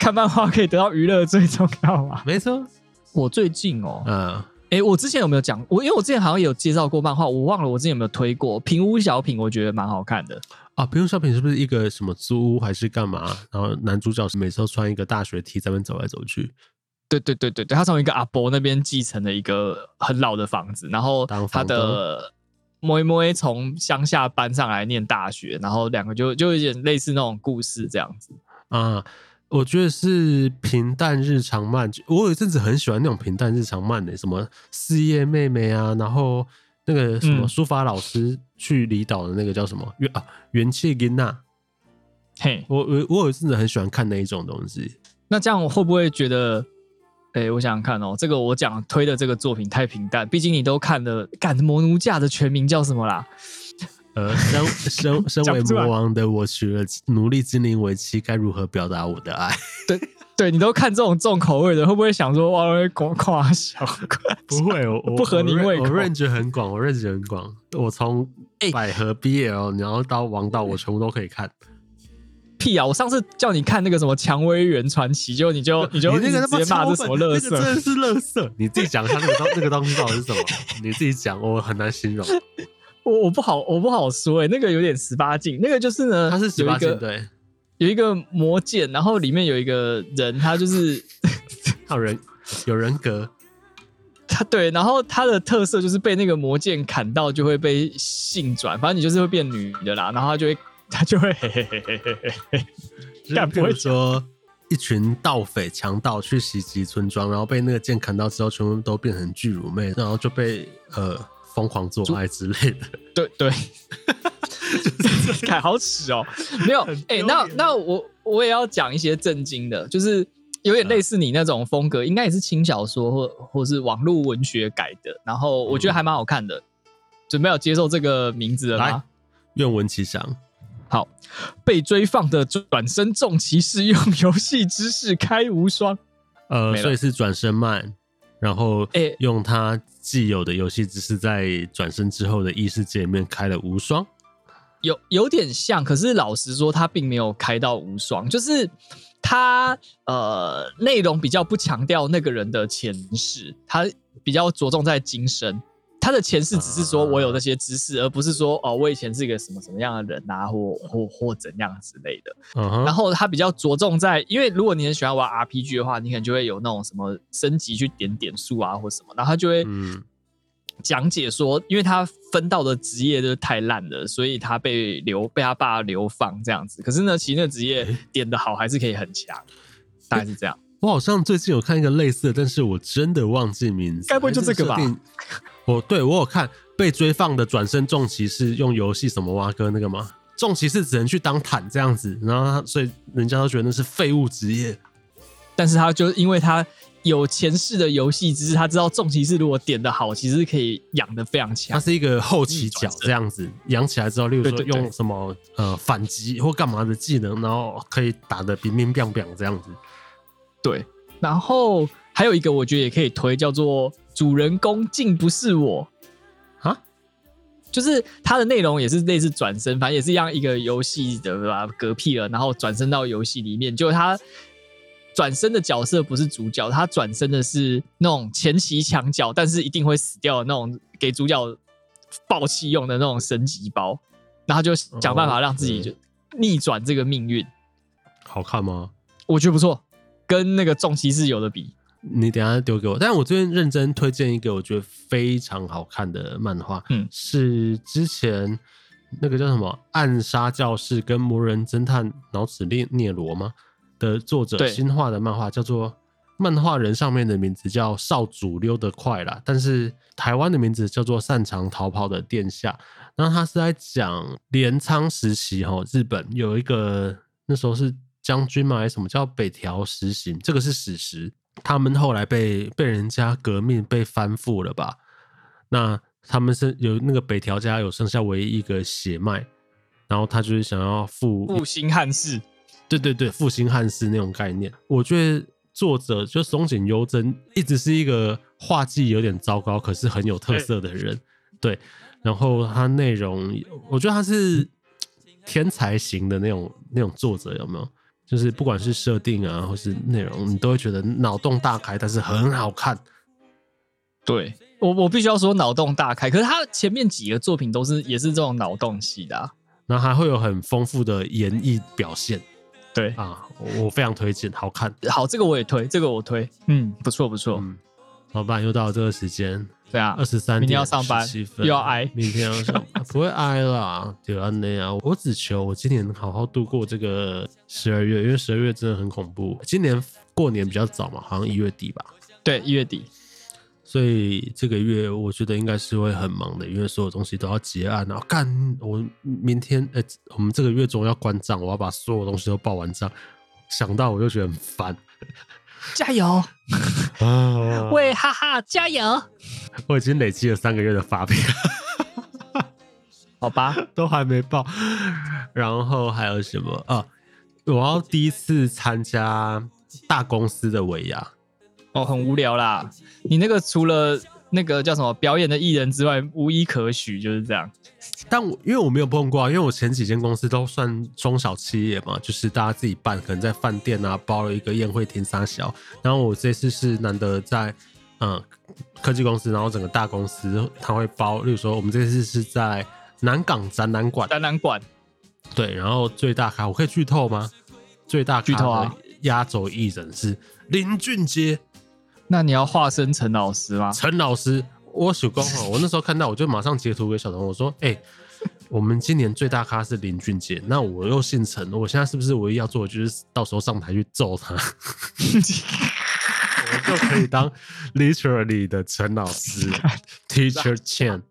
看漫画可以得到娱乐最重要嘛？没错。我最近哦、喔，嗯，哎、欸，我之前有没有讲？我因为我之前好像有介绍过漫画，我忘了我之前有没有推过《平屋小品》，我觉得蛮好看的啊。《平屋小品》是不是一个什么租屋还是干嘛？然后男主角是每次都穿一个大学 T 在那边走来走去。对对对对对，他从一个阿伯那边继承了一个很老的房子，然后他的妹妹从乡下搬上来念大学，然后两个就就有点类似那种故事这样子啊。我觉得是平淡日常漫，我有一阵子很喜欢那种平淡日常漫的，什么四叶妹妹啊，然后那个什么书法老师去离岛的那个叫什么元啊元气金娜。嘿，我我我有一阵子很喜欢看那一种东西。那这样我会不会觉得？哎、欸，我想想看哦，这个我讲推的这个作品太平淡，毕竟你都看了。干魔奴架的全名叫什么啦？呃，身身身为魔王的我娶了奴隶精灵为妻，该如何表达我的爱？对对，你都看这种重口味的，会不会想说哇，夸夸小？不会，我不合你胃口。我 range 很广，我 range 很广，我从百合 BL，然后到王道，我全部都可以看。屁啊！我上次叫你看那个什么《蔷薇园传奇》，结果你就 你就你那个直接骂是什么乐色，那个真的是乐色。你自己讲一下那个东那个东西到底是什么？你自己讲，我很难形容。我我不好我不好说哎、欸，那个有点十八禁。那个就是呢，它是十八禁，对，有一个魔剑，然后里面有一个人，他就是 他有人有人格，他对，然后他的特色就是被那个魔剑砍到就会被性转，反正你就是会变女的啦，然后他就会。他就会嘿嘿嘿嘿嘿嘿嘿，干不会说一群盗匪强盗去袭击村庄，然后被那个剑砍到之后，全部都变成巨乳妹，然后就被呃疯狂做爱之类的。对 对，看 好耻哦，没有哎、欸，那那我我也要讲一些震惊的，就是有点类似你那种风格，应该也是轻小说或或是网络文学改的，然后我觉得还蛮好看的。准备要接受这个名字了吗？愿闻其详。好，被追放的转身重骑士用游戏知识开无双，呃，所以是转身慢，然后用他既有的游戏知识在转身之后的异世界里面开了无双。有有点像，可是老实说，他并没有开到无双，就是他呃内容比较不强调那个人的前世，他比较着重在今生。他的前世只是说我有那些知识，uh. 而不是说哦我以前是一个什么什么样的人啊，或或或怎样之类的。Uh. 然后他比较着重在，因为如果你很喜欢玩 RPG 的话，你可能就会有那种什么升级去点点数啊或什么，然后他就会讲解说，因为他分到的职业就是太烂了，所以他被流被他爸流放这样子。可是呢，其实那职业点的好还是可以很强，大概是这样。我好像最近有看一个类似的，但是我真的忘记名字，该不会就这个吧？我对我有看被追放的转身重骑士用游戏什么挖哥那个吗？重骑士只能去当坦这样子，然后他所以人家都觉得那是废物职业。但是他就因为他有前世的游戏知识，他知道重骑士如果点的好，其实可以养的非常强。他是一个后期角这样子，养起来之后，例如说用什么呃反击或干嘛的技能，然后可以打的乒乒乓乓这样子。对，然后还有一个我觉得也可以推，叫做。主人公竟不是我啊！就是它的内容也是类似转身，反正也是一样一个游戏的吧，嗝屁了，然后转身到游戏里面。就他转身的角色不是主角，他转身的是那种前期强角，但是一定会死掉的那种给主角爆气用的那种神级包，然后就想办法让自己就逆转这个命运。好看吗？我觉得不错，跟那个重骑士有的比。你等下丢给我，但是我最近认真推荐一个我觉得非常好看的漫画，嗯，是之前那个叫什么《暗杀教室》跟《魔人侦探脑子列涅罗》吗？的作者新画的漫画，叫做漫画人上面的名字叫少主溜得快啦，但是台湾的名字叫做擅长逃跑的殿下。然后他是在讲镰仓时期哈，日本有一个那时候是将军嘛，还是什么？叫北条实行，这个是史实。他们后来被被人家革命被翻覆了吧？那他们是有那个北条家有剩下唯一一个血脉，然后他就是想要复复兴汉室，对对对，复兴汉室那种概念。我觉得作者就松井优真一直是一个画技有点糟糕，可是很有特色的人。对，然后他内容，我觉得他是天才型的那种那种作者，有没有？就是不管是设定啊，或是内容，你都会觉得脑洞大开，但是很好看。对，我，我必须要说脑洞大开。可是他前面几个作品都是也是这种脑洞系的，啊，然后还会有很丰富的演绎表现。对啊，我非常推荐，好看。好，这个我也推，这个我推。嗯，不错不错。嗯，老板又到了这个时间。对啊，二十三点，明天要上班，又要挨，明天要上班，不会挨啦，就安那啊。我只求我今年好好度过这个十二月，因为十二月真的很恐怖。今年过年比较早嘛，好像一月底吧？对，一月底。所以这个月我觉得应该是会很忙的，因为所有东西都要结案，然后干我明天呃，我们这个月中要关账，我要把所有东西都报完账，想到我就觉得很烦。加油！喂，哈哈，加油！我已经累积了三个月的发票，好吧，都还没报。然后还有什么啊？我要第一次参加大公司的尾牙，哦，很无聊啦。你那个除了那个叫什么表演的艺人之外，无一可许，就是这样。但我因为我没有碰过，因为我前几间公司都算中小企业嘛，就是大家自己办，可能在饭店啊包了一个宴会厅三小。然后我这次是难得在嗯科技公司，然后整个大公司他会包，例如说我们这次是在南港展览馆，展览馆对，然后最大咖我可以剧透吗？最大剧透啊压轴艺人是林俊杰，那你要化身陈老师吗？陈老师。我手工哈，我那时候看到，我就马上截图给小童，我说：“哎、欸，我们今年最大咖是林俊杰，那我又姓陈，我现在是不是唯一要做的就是到时候上台去揍他，我就可以当 literally 的陈老师，Teacher Chen，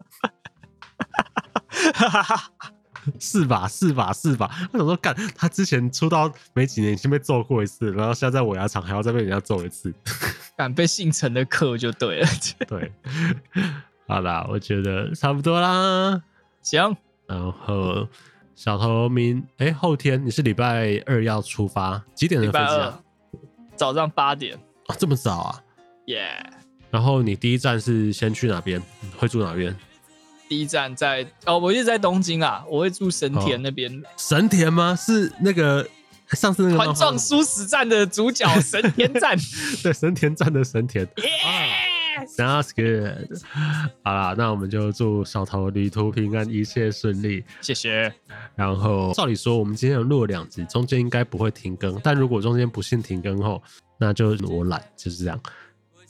是吧？是吧？是吧？他想说干，他之前出道没几年，已经被揍过一次，然后现在在尾牙场还要再被人家揍一次。”敢被姓陈的克就对了，对，好啦，我觉得差不多啦，行。然后小头明，哎、欸，后天你是礼拜二要出发，几点的飞机啊？早上八点啊，这么早啊？耶、yeah。然后你第一站是先去哪边？会住哪边？第一站在哦，我一直在东京啊，我会住神田那边。哦。神田吗？是那个上次那个环状殊死战的主角 神田站。对，神田站的神田。Yes! That's good。好啦，那我们就祝小桃旅途平安，一切顺利。谢谢。然后照理说，我们今天有录了两集，中间应该不会停更。但如果中间不幸停更后，那就我懒，就是这样。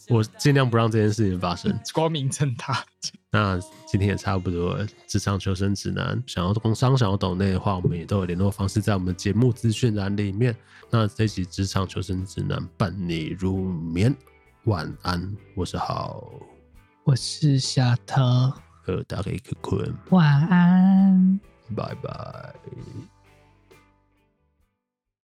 我尽量不让这件事情发生，光明正大。那今天也差不多了，职场求生指南，想要工商、想要懂内的话，我们也都有联络方式在我们节目资讯栏里面。那这一集职场求生指南伴你入眠，晚安，我是好，我是小头，和大家一起困，晚安，拜拜。